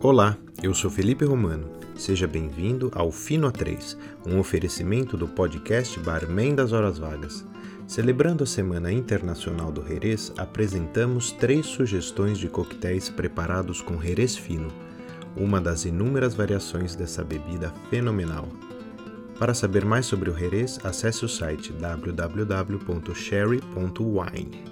Olá, eu sou Felipe Romano. Seja bem-vindo ao Fino A3, um oferecimento do podcast Barman das Horas Vagas. Celebrando a Semana Internacional do Jerez, apresentamos três sugestões de coquetéis preparados com Jerez fino, uma das inúmeras variações dessa bebida fenomenal. Para saber mais sobre o Jerez, acesse o site www.sherry.wine.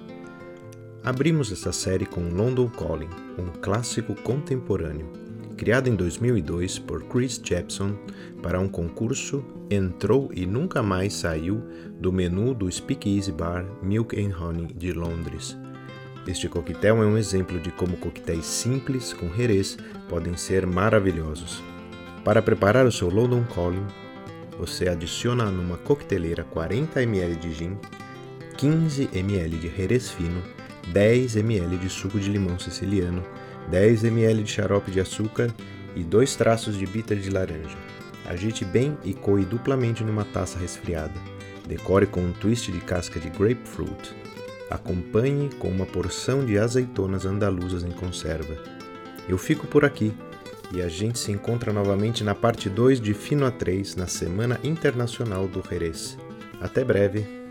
Abrimos essa série com London Calling, um clássico contemporâneo. Criado em 2002 por Chris Jepson para um concurso, entrou e nunca mais saiu do menu do Speakeasy Bar Milk and Honey de Londres. Este coquetel é um exemplo de como coquetéis simples com Jerez podem ser maravilhosos. Para preparar o seu London Calling, você adiciona numa coqueteleira 40 ml de gin, 15 ml de Jerez fino, 10 ml de suco de limão siciliano, 10 ml de xarope de açúcar e dois traços de bitter de laranja. Agite bem e coe duplamente numa taça resfriada. Decore com um twist de casca de grapefruit. Acompanhe com uma porção de azeitonas andaluzas em conserva. Eu fico por aqui e a gente se encontra novamente na parte 2 de Fino a 3 na Semana Internacional do Jerez. Até breve!